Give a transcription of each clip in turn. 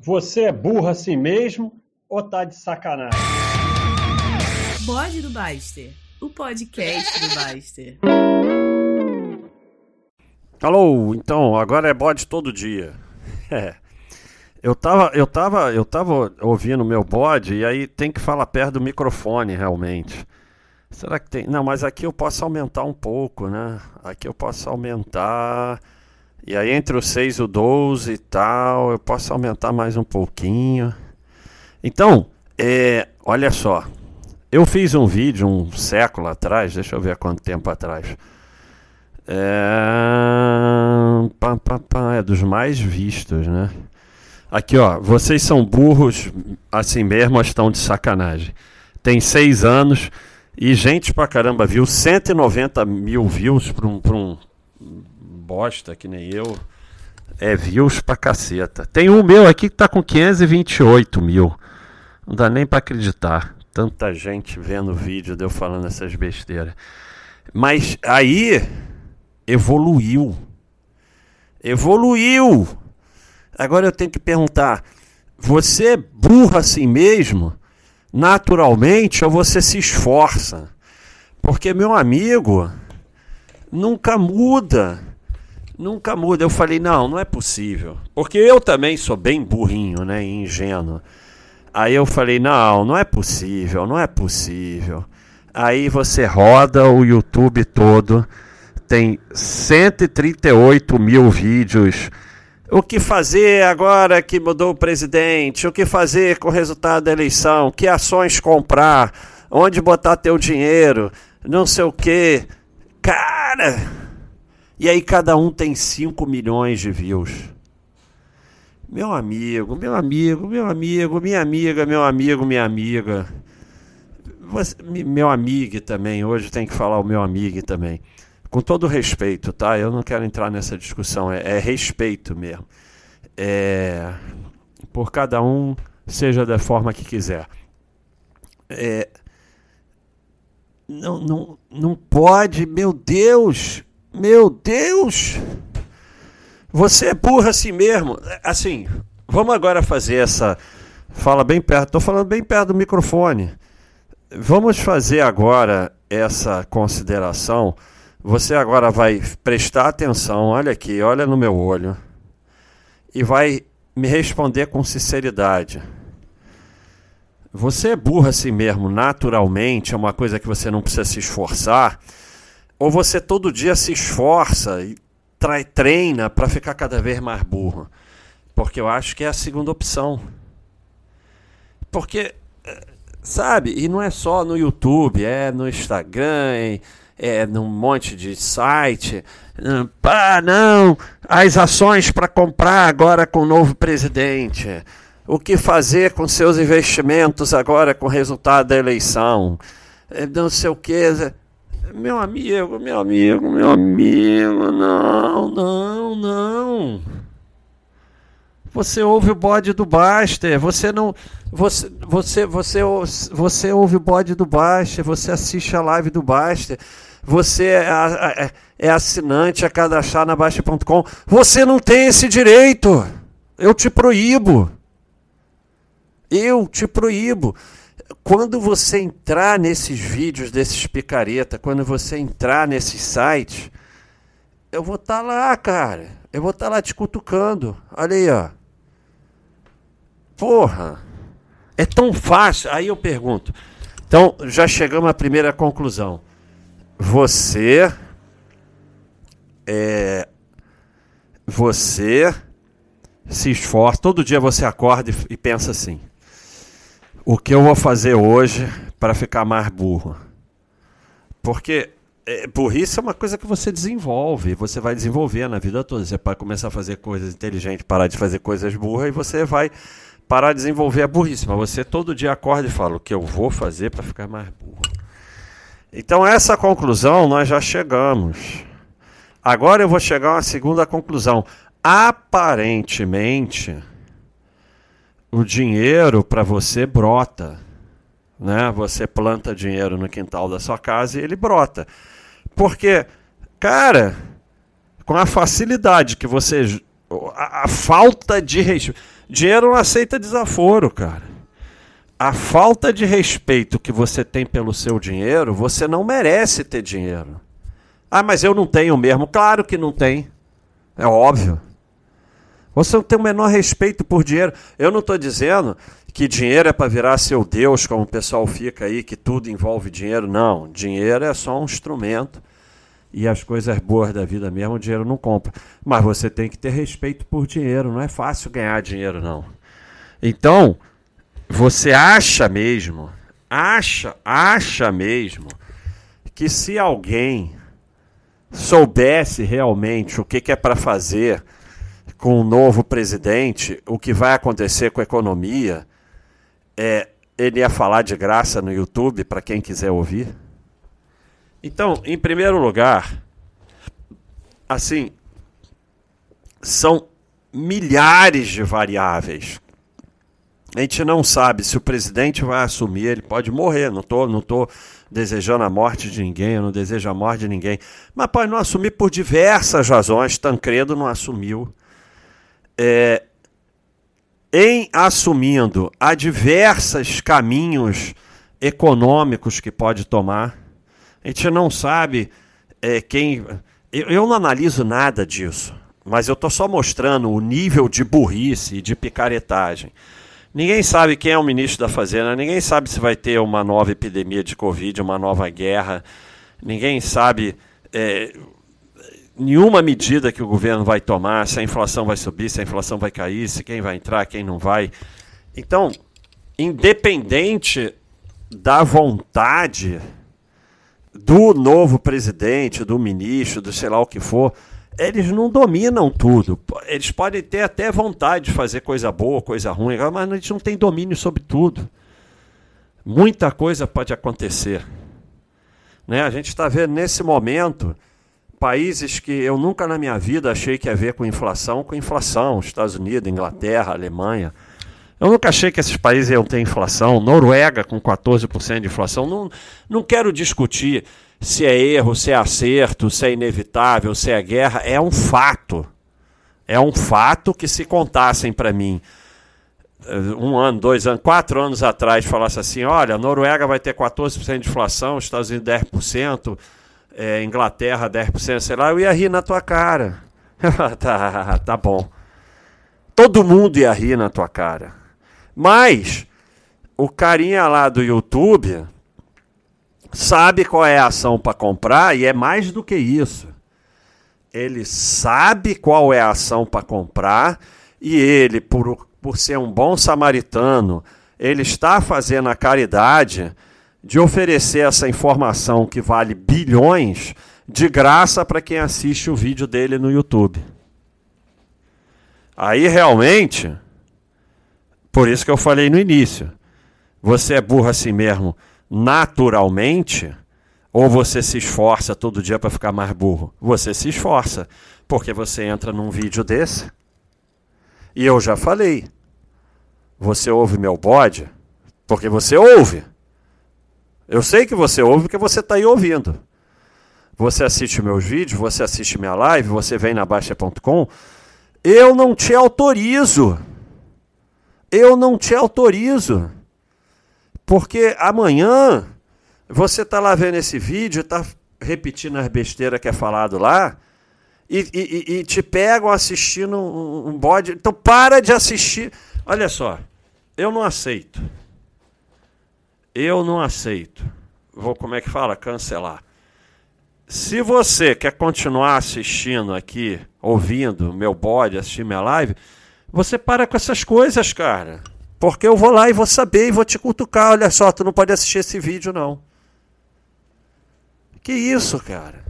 Você é burro assim mesmo ou tá de sacanagem? Bode do Baster, o podcast do Baster. Alô, então, agora é bode todo dia. É. Eu tava, eu tava, eu tava ouvindo meu bode e aí tem que falar perto do microfone realmente. Será que tem? Não, mas aqui eu posso aumentar um pouco, né? Aqui eu posso aumentar. E aí entre o 6 e o 12 e tal, eu posso aumentar mais um pouquinho. Então, é, olha só. Eu fiz um vídeo um século atrás, deixa eu ver quanto tempo atrás. É, pá, pá, pá, é dos mais vistos, né? Aqui, ó. Vocês são burros assim mesmo estão de sacanagem? Tem seis anos e gente pra caramba viu. 190 mil views pra um, pra um bosta que nem eu. É views pra caceta. Tem um meu aqui que tá com 528 mil. Não dá nem pra acreditar. Tanta gente vendo o vídeo de eu falando essas besteiras. Mas aí evoluiu. Evoluiu. Agora eu tenho que perguntar: você é burro assim mesmo? Naturalmente ou você se esforça? Porque, meu amigo, nunca muda. Nunca muda. Eu falei: não, não é possível. Porque eu também sou bem burrinho, né? Ingênuo. Aí eu falei: não, não é possível, não é possível. Aí você roda o YouTube todo, tem 138 mil vídeos o que fazer agora que mudou o presidente? O que fazer com o resultado da eleição? Que ações comprar? Onde botar teu dinheiro? Não sei o quê. Cara! E aí cada um tem 5 milhões de views. Meu amigo, meu amigo, meu amigo, minha amiga, meu amigo, minha amiga. Você, meu amigo também, hoje tem que falar o meu amigo também com todo respeito, tá? Eu não quero entrar nessa discussão, é, é respeito mesmo. É, por cada um, seja da forma que quiser. É, não, não, não pode, meu Deus, meu Deus. Você é burro assim mesmo. Assim, vamos agora fazer essa. Fala bem perto, estou falando bem perto do microfone. Vamos fazer agora essa consideração você agora vai prestar atenção, olha aqui, olha no meu olho, e vai me responder com sinceridade. Você é burro assim mesmo, naturalmente, é uma coisa que você não precisa se esforçar, ou você todo dia se esforça e treina para ficar cada vez mais burro? Porque eu acho que é a segunda opção. Porque, eh, sabe, e não é só no YouTube, é no Instagram, é, num monte de site. Pá, não, as ações para comprar agora com o novo presidente. O que fazer com seus investimentos agora com o resultado da eleição? É, não sei o que. Meu amigo, meu amigo, meu amigo, não, não, não. Você ouve o bode do Baster, você não. Você, você, você, você ouve o bode do Baster, você assiste a live do Baster você é, é, é assinante, é cadastrar na Baixa.com. Você não tem esse direito. Eu te proíbo. Eu te proíbo. Quando você entrar nesses vídeos desses picareta, quando você entrar nesses sites, eu vou estar tá lá, cara. Eu vou estar tá lá te cutucando. Olha aí, ó. Porra. É tão fácil. Aí eu pergunto. Então, já chegamos à primeira conclusão você é, você se esforça, todo dia você acorda e, e pensa assim: o que eu vou fazer hoje para ficar mais burro? Porque é, burrice é uma coisa que você desenvolve, você vai desenvolver na vida toda. Você pode começar a fazer coisas inteligentes, parar de fazer coisas burras e você vai parar de desenvolver a burrice. Mas você todo dia acorda e fala: o que eu vou fazer para ficar mais burro? Então, essa conclusão nós já chegamos. Agora eu vou chegar a uma segunda conclusão. Aparentemente, o dinheiro para você brota. Né? Você planta dinheiro no quintal da sua casa e ele brota. Porque, cara, com a facilidade que você. A, a falta de respeito. Dinheiro não aceita desaforo, cara. A falta de respeito que você tem pelo seu dinheiro, você não merece ter dinheiro. Ah, mas eu não tenho mesmo. Claro que não tem. É óbvio. Você não tem o menor respeito por dinheiro. Eu não estou dizendo que dinheiro é para virar seu Deus, como o pessoal fica aí, que tudo envolve dinheiro. Não. Dinheiro é só um instrumento. E as coisas boas da vida mesmo, o dinheiro não compra. Mas você tem que ter respeito por dinheiro. Não é fácil ganhar dinheiro, não. Então, você acha mesmo, acha, acha mesmo, que se alguém soubesse realmente o que, que é para fazer com o novo presidente, o que vai acontecer com a economia, é, ele ia falar de graça no YouTube para quem quiser ouvir? Então, em primeiro lugar, assim, são milhares de variáveis. A gente não sabe se o presidente vai assumir, ele pode morrer. Não estou não tô desejando a morte de ninguém, eu não desejo a morte de ninguém. Mas pode não assumir por diversas razões. Tancredo não assumiu. É, em assumindo, há diversos caminhos econômicos que pode tomar. A gente não sabe é, quem. Eu, eu não analiso nada disso, mas eu estou só mostrando o nível de burrice e de picaretagem. Ninguém sabe quem é o ministro da Fazenda, ninguém sabe se vai ter uma nova epidemia de Covid, uma nova guerra, ninguém sabe é, nenhuma medida que o governo vai tomar, se a inflação vai subir, se a inflação vai cair, se quem vai entrar, quem não vai. Então, independente da vontade do novo presidente, do ministro, do sei lá o que for, eles não dominam tudo. Eles podem ter até vontade de fazer coisa boa, coisa ruim, mas eles não têm domínio sobre tudo. Muita coisa pode acontecer. Né? A gente está vendo nesse momento países que eu nunca na minha vida achei que ia ver com inflação, com inflação. Estados Unidos, Inglaterra, Alemanha. Eu nunca achei que esses países iam ter inflação. Noruega com 14% de inflação. Não, não quero discutir se é erro, se é acerto, se é inevitável, se é guerra, é um fato. É um fato que se contassem para mim eh, um ano, dois anos, quatro anos atrás, falasse assim: olha, Noruega vai ter 14% de inflação, Estados Unidos 10%, é, Inglaterra 10%, sei lá, eu ia rir na tua cara. tá, tá bom. Todo mundo ia rir na tua cara. Mas o carinha lá do YouTube sabe qual é a ação para comprar e é mais do que isso. Ele sabe qual é a ação para comprar e ele, por, por ser um bom samaritano, ele está fazendo a caridade de oferecer essa informação que vale bilhões de graça para quem assiste o vídeo dele no YouTube. Aí realmente, por isso que eu falei no início, você é burro assim mesmo naturalmente, ou você se esforça todo dia para ficar mais burro? Você se esforça, porque você entra num vídeo desse. E eu já falei. Você ouve meu bode? Porque você ouve. Eu sei que você ouve porque você está aí ouvindo. Você assiste meus vídeos, você assiste minha live, você vem na Baixa.com. Eu não te autorizo. Eu não te autorizo. Porque amanhã você está lá vendo esse vídeo, está repetindo as besteiras que é falado lá, e, e, e te pegam assistindo um, um bode. Então para de assistir. Olha só, eu não aceito. Eu não aceito. Vou, como é que fala? Cancelar. Se você quer continuar assistindo aqui, ouvindo meu bode, assistir minha live, você para com essas coisas, cara. Porque eu vou lá e vou saber e vou te cutucar. Olha só, tu não pode assistir esse vídeo, não. Que isso, cara?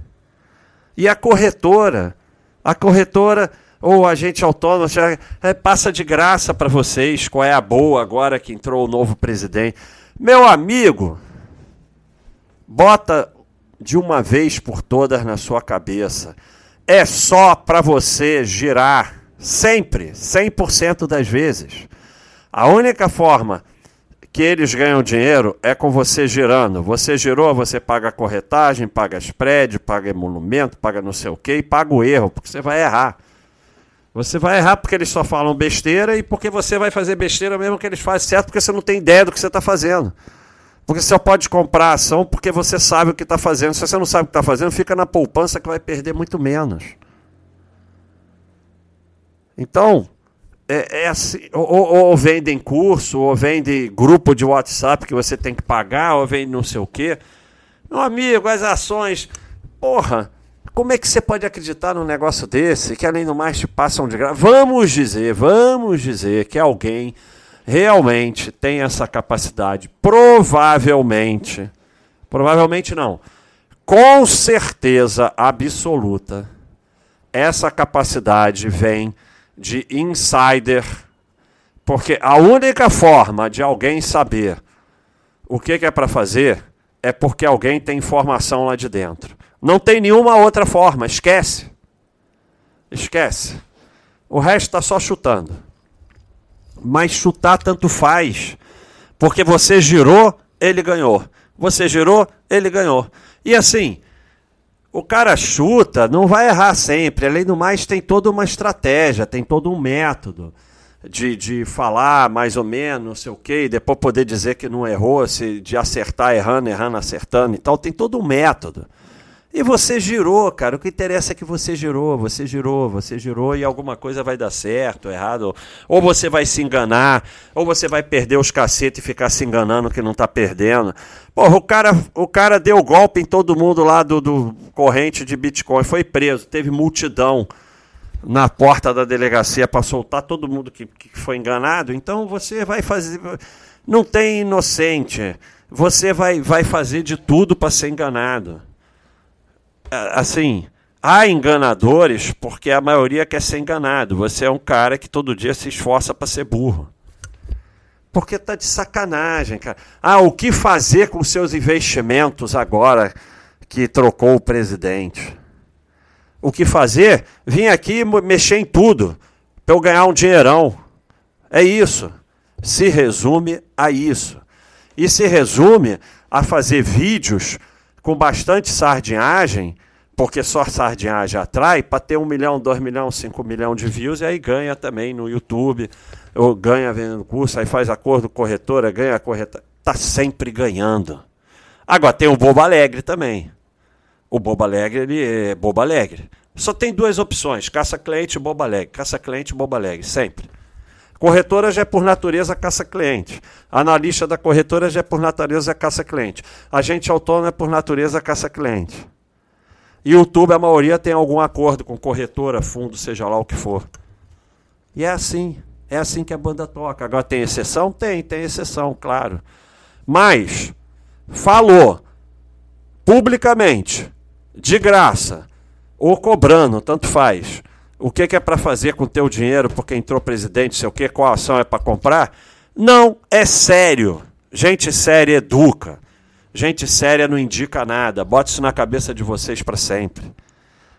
E a corretora? A corretora ou agente autônomo já é, passa de graça para vocês qual é a boa agora que entrou o novo presidente. Meu amigo, bota de uma vez por todas na sua cabeça. É só para você girar sempre, 100% das vezes. A única forma que eles ganham dinheiro é com você girando. Você girou, você paga corretagem, paga spread, paga emolumento, paga não sei o que e paga o erro, porque você vai errar. Você vai errar porque eles só falam besteira e porque você vai fazer besteira mesmo que eles fazem certo, porque você não tem ideia do que você está fazendo. Porque você só pode comprar ação porque você sabe o que está fazendo. Se você não sabe o que está fazendo, fica na poupança que vai perder muito menos. Então, é, é assim, ou, ou, vendem curso, ou vende grupo de WhatsApp que você tem que pagar, ou vende não sei o quê. Meu amigo, as ações. Porra, como é que você pode acreditar num negócio desse que além do mais te passam de graça? Vamos dizer, vamos dizer que alguém realmente tem essa capacidade, provavelmente, provavelmente não, com certeza absoluta, essa capacidade vem de insider, porque a única forma de alguém saber o que, que é para fazer é porque alguém tem informação lá de dentro. Não tem nenhuma outra forma, esquece. Esquece. O resto está só chutando mas chutar tanto faz. Porque você girou, ele ganhou. Você girou, ele ganhou. E assim, o cara chuta, não vai errar sempre. Além do mais, tem toda uma estratégia, tem todo um método de, de falar mais ou menos, não sei o quê, e depois poder dizer que não errou, se, de acertar errando, errando, acertando e tal. Tem todo um método. E você girou, cara. O que interessa é que você girou, você girou, você girou e alguma coisa vai dar certo, errado. Ou você vai se enganar, ou você vai perder os cacetes e ficar se enganando que não tá perdendo. Porra, o cara, o cara deu golpe em todo mundo lá do, do corrente de Bitcoin, foi preso, teve multidão na porta da delegacia para soltar todo mundo que, que foi enganado. Então você vai fazer. Não tem inocente. Você vai, vai fazer de tudo para ser enganado assim, há enganadores porque a maioria quer ser enganado. Você é um cara que todo dia se esforça para ser burro. Porque tá de sacanagem, cara. Ah, o que fazer com seus investimentos agora que trocou o presidente? O que fazer? Vim aqui mexer em tudo para eu ganhar um dinheirão. É isso. Se resume a isso. E se resume a fazer vídeos com bastante sardinhagem, porque só sardinhagem atrai, para ter um milhão, dois milhões, cinco milhões de views, e aí ganha também no YouTube, ou ganha vendendo curso, aí faz acordo corretora, ganha a corretora. Está sempre ganhando. Agora tem o Bobo Alegre também. O Bobo Alegre, ele é Bobo Alegre. Só tem duas opções: caça-cliente e Bobo Alegre. Caça-cliente e Bobo Alegre, sempre. Corretora já é por natureza caça-cliente. Analista da corretora já é por natureza caça-cliente. Agente autônomo é por natureza caça-cliente. YouTube, a maioria tem algum acordo com corretora, fundo, seja lá o que for. E é assim. É assim que a banda toca. Agora tem exceção? Tem, tem exceção, claro. Mas, falou publicamente, de graça, ou cobrando, tanto faz o que, que é para fazer com o teu dinheiro porque entrou presidente, sei o que, qual ação é para comprar. Não, é sério. Gente séria educa. Gente séria não indica nada. Bota isso na cabeça de vocês para sempre.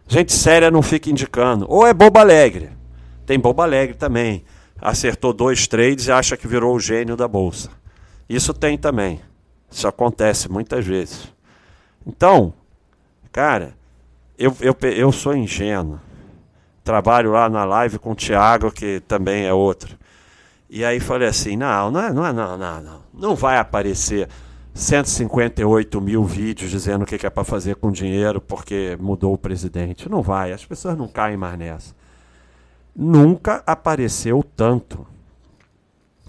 Gente séria não fica indicando. Ou é boba alegre. Tem boba alegre também. Acertou dois trades e acha que virou o gênio da bolsa. Isso tem também. Isso acontece muitas vezes. Então, cara, eu, eu, eu sou ingênuo trabalho lá na live com o Thiago, que também é outro. E aí falei assim, não, não, é, não, é, não, não, não, não vai aparecer 158 mil vídeos dizendo o que é para fazer com dinheiro porque mudou o presidente. Não vai, as pessoas não caem mais nessa. Nunca apareceu tanto.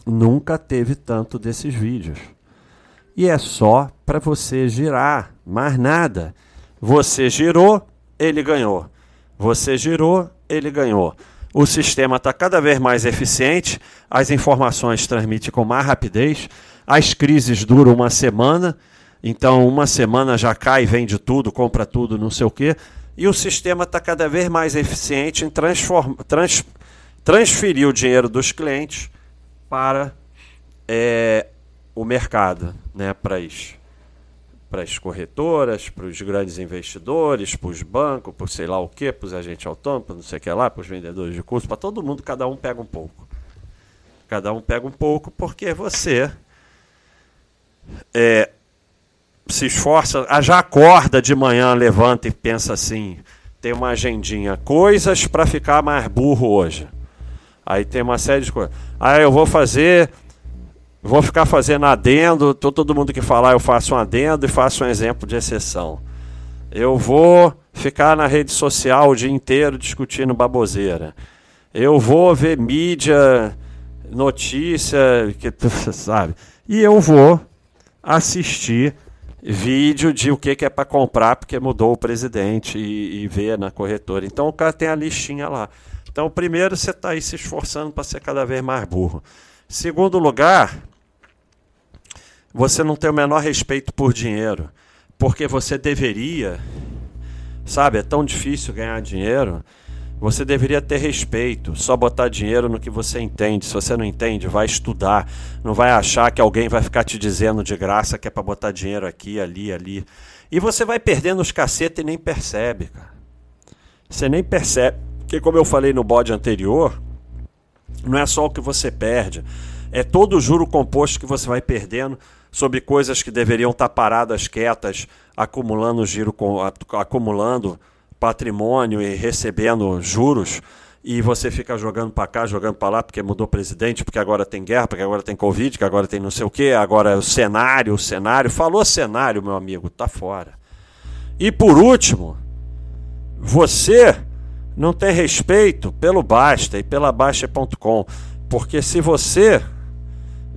Nunca teve tanto desses vídeos. E é só para você girar, mais nada. Você girou, ele ganhou. Você girou, ele ganhou. O sistema está cada vez mais eficiente, as informações transmitem com mais rapidez, as crises duram uma semana, então uma semana já cai, vende tudo, compra tudo, não sei o quê, e o sistema está cada vez mais eficiente em trans, transferir o dinheiro dos clientes para é, o mercado, né, para isso para as corretoras, para os grandes investidores, para os bancos, para sei lá o que, para os agentes autônomos, não sei o que lá, para os vendedores de curso, para todo mundo, cada um pega um pouco. Cada um pega um pouco porque você é, se esforça, já acorda de manhã, levanta e pensa assim: tem uma agendinha, coisas para ficar mais burro hoje. Aí tem uma série de coisas. Ah, eu vou fazer, vou ficar fazendo adendo, todo mundo que falar eu faço um adendo e faço um exemplo de exceção. Eu vou ficar na rede social o dia inteiro discutindo baboseira. Eu vou ver mídia, notícia, que sabe? E eu vou assistir vídeo de o que, que é para comprar porque mudou o presidente e, e ver na corretora. Então o cara tem a listinha lá. Então, primeiro, você está aí se esforçando para ser cada vez mais burro. Segundo lugar, você não tem o menor respeito por dinheiro, porque você deveria, sabe, é tão difícil ganhar dinheiro. Você deveria ter respeito, só botar dinheiro no que você entende. Se você não entende, vai estudar. Não vai achar que alguém vai ficar te dizendo de graça que é para botar dinheiro aqui, ali, ali. E você vai perdendo os cacetes e nem percebe, cara. Você nem percebe. Porque, como eu falei no bode anterior, não é só o que você perde, é todo o juro composto que você vai perdendo sobre coisas que deveriam estar paradas quietas, acumulando giro, acumulando patrimônio e recebendo juros, e você fica jogando para cá, jogando para lá, porque mudou presidente, porque agora tem guerra, porque agora tem Covid, que agora tem não sei o que, agora é o cenário, o cenário. Falou cenário, meu amigo, tá fora. E por último, você não tem respeito pelo Basta e pela Baixa.com, porque se você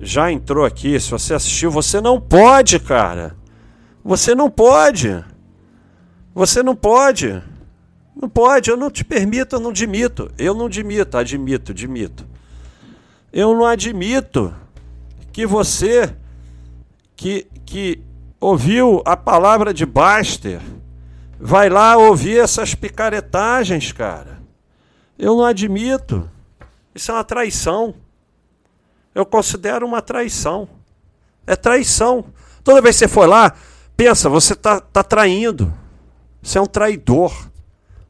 já entrou aqui, se você assistiu, você não pode, cara. Você não pode. Você não pode. Não pode, eu não te permito, eu não admito. Eu não admito, admito, admito. Eu não admito que você que, que ouviu a palavra de Baster vai lá ouvir essas picaretagens, cara. Eu não admito. Isso é uma traição. Eu considero uma traição. É traição. Toda vez que você for lá, pensa, você está tá traindo. Você é um traidor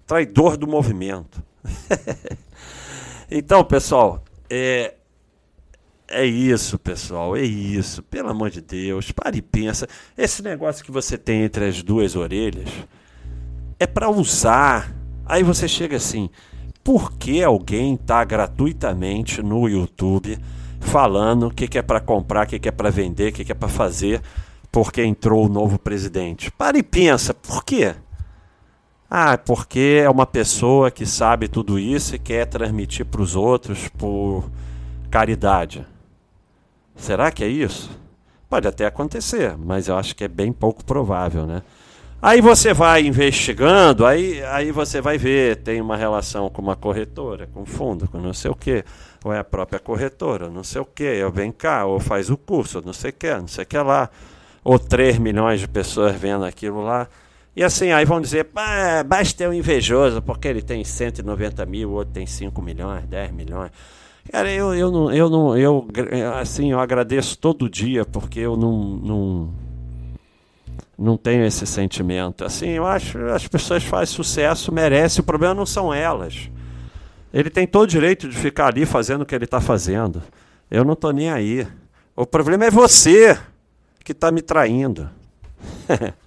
traidor do movimento. então, pessoal, é, é isso, pessoal, é isso. Pelo amor de Deus, pare e pensa. Esse negócio que você tem entre as duas orelhas é para usar. Aí você chega assim: por que alguém está gratuitamente no YouTube falando o que, que é para comprar, o que, que é para vender, o que, que é para fazer, porque entrou o novo presidente? Pare e pensa, por quê? Ah, porque é uma pessoa que sabe tudo isso e quer transmitir para os outros por caridade. Será que é isso? Pode até acontecer, mas eu acho que é bem pouco provável, né? Aí você vai investigando, aí, aí você vai ver, tem uma relação com uma corretora, com fundo, com não sei o quê, ou é a própria corretora, não sei o quê, ou vem cá, ou faz o curso, não sei o quê, não sei o que lá, ou 3 milhões de pessoas vendo aquilo lá. E assim, aí vão dizer, basta ter um invejoso, porque ele tem 190 mil, o outro tem 5 milhões, 10 milhões. Cara, eu, eu não, eu não, eu, assim, eu agradeço todo dia, porque eu não, não, não tenho esse sentimento. Assim, eu acho as pessoas fazem sucesso, merecem, o problema não são elas. Ele tem todo o direito de ficar ali fazendo o que ele está fazendo. Eu não estou nem aí. O problema é você que está me traindo.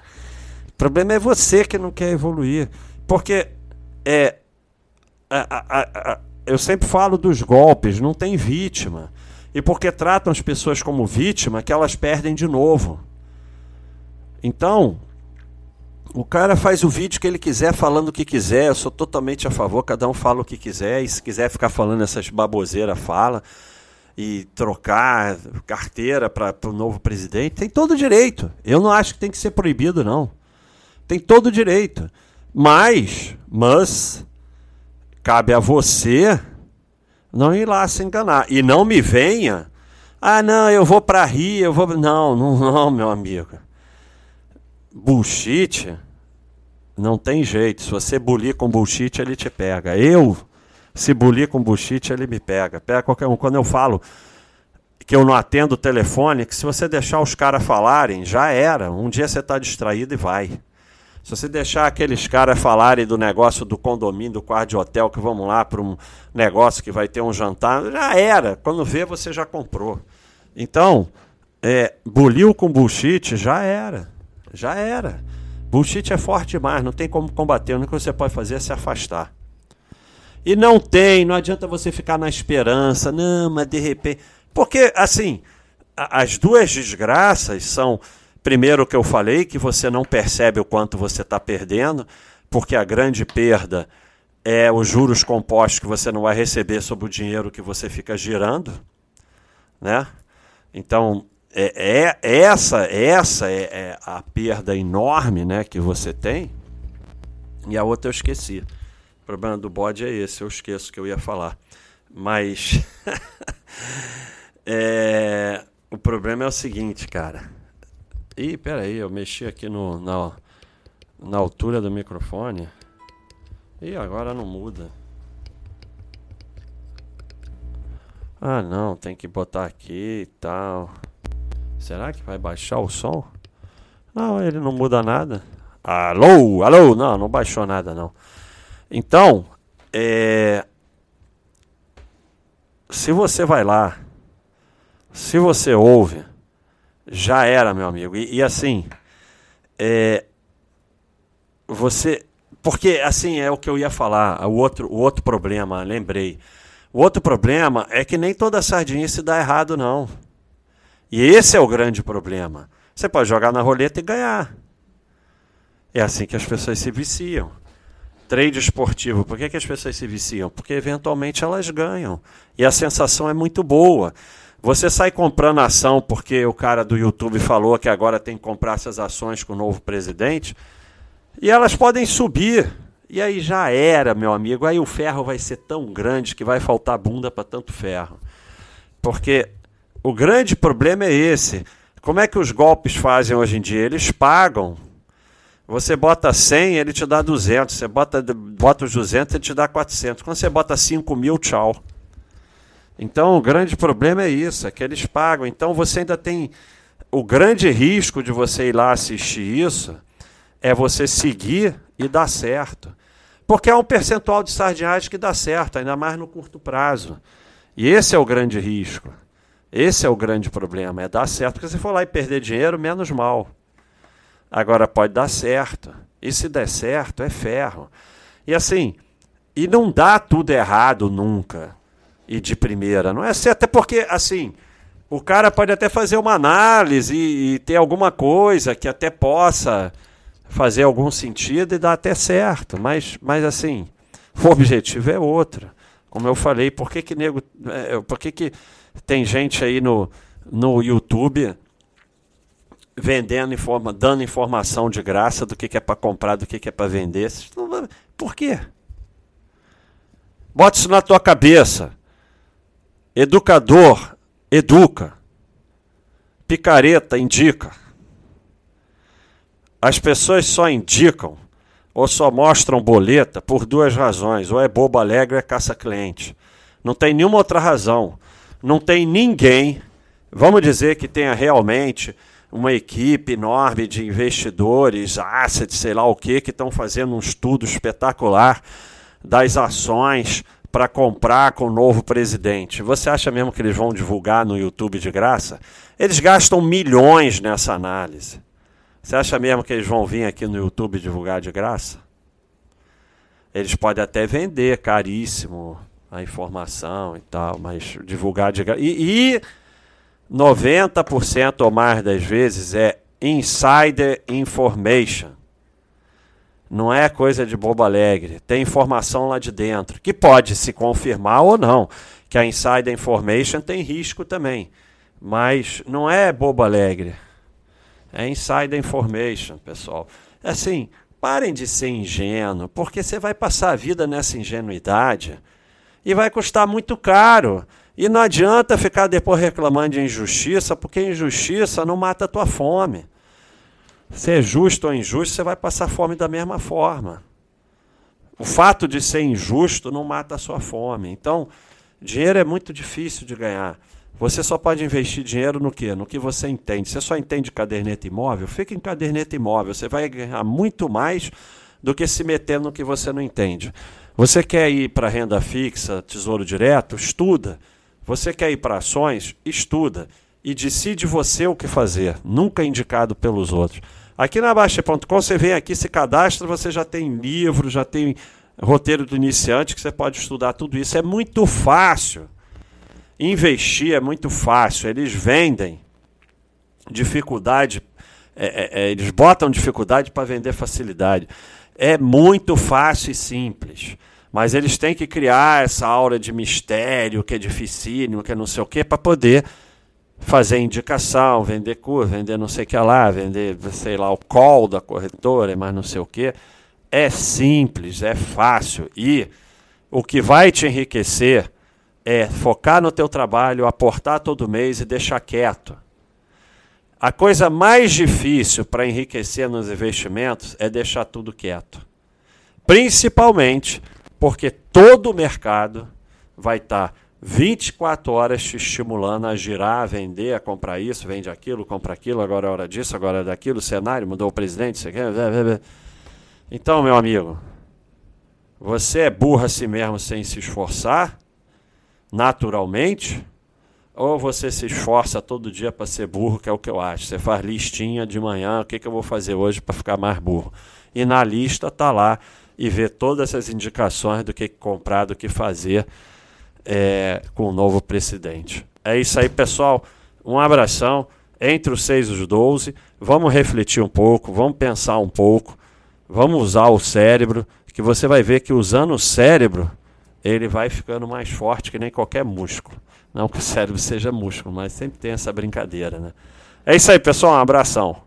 O problema é você que não quer evoluir. Porque é, a, a, a, eu sempre falo dos golpes, não tem vítima. E porque tratam as pessoas como vítima, que elas perdem de novo. Então, o cara faz o vídeo que ele quiser, falando o que quiser. Eu sou totalmente a favor, cada um fala o que quiser. E se quiser ficar falando essas baboseiras, fala. E trocar carteira para o novo presidente, tem todo o direito. Eu não acho que tem que ser proibido, não. Tem todo o direito. Mas, mas, cabe a você não ir lá se enganar. E não me venha. Ah, não, eu vou para Rio, eu vou. Não, não, não, meu amigo. Bullshit não tem jeito. Se você bulir com bullshit, ele te pega. Eu, se bulir com bullshit, ele me pega. Pega qualquer um. Quando eu falo que eu não atendo o telefone, que se você deixar os caras falarem, já era. Um dia você está distraído e vai. Se você deixar aqueles caras falarem do negócio do condomínio, do quarto de hotel, que vamos lá para um negócio que vai ter um jantar, já era. Quando vê, você já comprou. Então, é, buliu com bullshit, já era. Já era. Bullshit é forte demais, não tem como combater. O único que você pode fazer é se afastar. E não tem, não adianta você ficar na esperança, não, mas de repente. Porque, assim, as duas desgraças são, primeiro, que eu falei, que você não percebe o quanto você está perdendo, porque a grande perda é os juros compostos que você não vai receber sobre o dinheiro que você fica girando, né? Então, é, é essa essa é, é, a perda enorme né, que você tem. E a outra eu esqueci. O problema do bode é esse, eu esqueço que eu ia falar. Mas é, o problema é o seguinte, cara. Ih, peraí, eu mexi aqui no, na, na altura do microfone. E agora não muda. Ah não, tem que botar aqui e tal. Será que vai baixar o som? Não, ele não muda nada. Alô, alô, não, não baixou nada não. Então, é... se você vai lá, se você ouve, já era, meu amigo. E, e assim, é... você, porque assim é o que eu ia falar. O outro, o outro problema, lembrei. O outro problema é que nem toda sardinha se dá errado, não. E esse é o grande problema. Você pode jogar na roleta e ganhar. É assim que as pessoas se viciam. Trade esportivo, por que, que as pessoas se viciam? Porque eventualmente elas ganham. E a sensação é muito boa. Você sai comprando ação porque o cara do YouTube falou que agora tem que comprar essas ações com o novo presidente. E elas podem subir. E aí já era, meu amigo. Aí o ferro vai ser tão grande que vai faltar bunda para tanto ferro. Porque o grande problema é esse. Como é que os golpes fazem hoje em dia? Eles pagam. Você bota 100, ele te dá 200. Você bota, bota os 200, ele te dá 400. Quando você bota 5 mil, tchau. Então, o grande problema é isso, é que eles pagam. Então, você ainda tem... O grande risco de você ir lá assistir isso é você seguir e dar certo. Porque é um percentual de sardinhagem que dá certo, ainda mais no curto prazo. E esse é o grande risco. Esse é o grande problema, é dar certo. Porque se for lá e perder dinheiro, menos mal. Agora pode dar certo. E se der certo, é ferro. E assim, e não dá tudo errado nunca. E de primeira. Não é certo, até porque, assim, o cara pode até fazer uma análise e, e ter alguma coisa que até possa fazer algum sentido e dar até certo. Mas, mas assim, o objetivo é outro. Como eu falei, por que que nego, é, por que que tem gente aí no, no YouTube vendendo informa, dando informação de graça do que, que é para comprar, do que, que é para vender. Por quê? Bota isso na tua cabeça. Educador educa. Picareta indica. As pessoas só indicam ou só mostram boleta por duas razões: ou é bobo alegre ou é caça-cliente. Não tem nenhuma outra razão não tem ninguém, vamos dizer que tenha realmente uma equipe enorme de investidores, assets, sei lá o que, que estão fazendo um estudo espetacular das ações para comprar com o novo presidente. Você acha mesmo que eles vão divulgar no YouTube de graça? Eles gastam milhões nessa análise. Você acha mesmo que eles vão vir aqui no YouTube divulgar de graça? Eles podem até vender caríssimo a informação e tal, mas divulgar de e, e 90% ou mais das vezes é insider information. Não é coisa de bobo alegre. Tem informação lá de dentro, que pode se confirmar ou não. Que a insider information tem risco também. Mas não é bobo alegre. É insider information, pessoal. Assim, parem de ser ingênuo, porque você vai passar a vida nessa ingenuidade e vai custar muito caro. E não adianta ficar depois reclamando de injustiça, porque injustiça não mata a tua fome. Ser justo ou injusto, você vai passar fome da mesma forma. O fato de ser injusto não mata a sua fome. Então, dinheiro é muito difícil de ganhar. Você só pode investir dinheiro no quê? No que você entende. Você só entende caderneta imóvel? Fica em caderneta imóvel. Você vai ganhar muito mais do que se meter no que você não entende. Você quer ir para renda fixa, tesouro direto? Estuda. Você quer ir para ações? Estuda. E decide você o que fazer, nunca indicado pelos outros. Aqui na Baixa.com você vem aqui, se cadastra, você já tem livro, já tem roteiro do iniciante que você pode estudar tudo isso. É muito fácil. Investir é muito fácil. Eles vendem dificuldade, é, é, é eles botam dificuldade para vender facilidade. É muito fácil e simples. Mas eles têm que criar essa aura de mistério, que é dificílimo, que é não sei o quê, para poder fazer indicação, vender curso, vender não sei o que lá, vender, sei lá, o call da corretora, mas não sei o que. É simples, é fácil. E o que vai te enriquecer é focar no teu trabalho, aportar todo mês e deixar quieto. A coisa mais difícil para enriquecer nos investimentos é deixar tudo quieto. Principalmente porque todo o mercado vai estar tá 24 horas te estimulando a girar, a vender, a comprar isso, vende aquilo, compra aquilo, agora é hora disso, agora é daquilo, cenário, mudou o presidente, você quer. Então, meu amigo, você é burro a si mesmo sem se esforçar, naturalmente, ou você se esforça todo dia para ser burro, que é o que eu acho. Você faz listinha de manhã, o que, que eu vou fazer hoje para ficar mais burro? E na lista tá lá e vê todas essas indicações do que comprar, do que fazer é, com o novo presidente. É isso aí, pessoal. Um abração. Entre os 6 e os 12. Vamos refletir um pouco, vamos pensar um pouco, vamos usar o cérebro, que você vai ver que usando o cérebro, ele vai ficando mais forte que nem qualquer músculo. Não que o cérebro seja músculo, mas sempre tem essa brincadeira, né? É isso aí, pessoal. Um abração.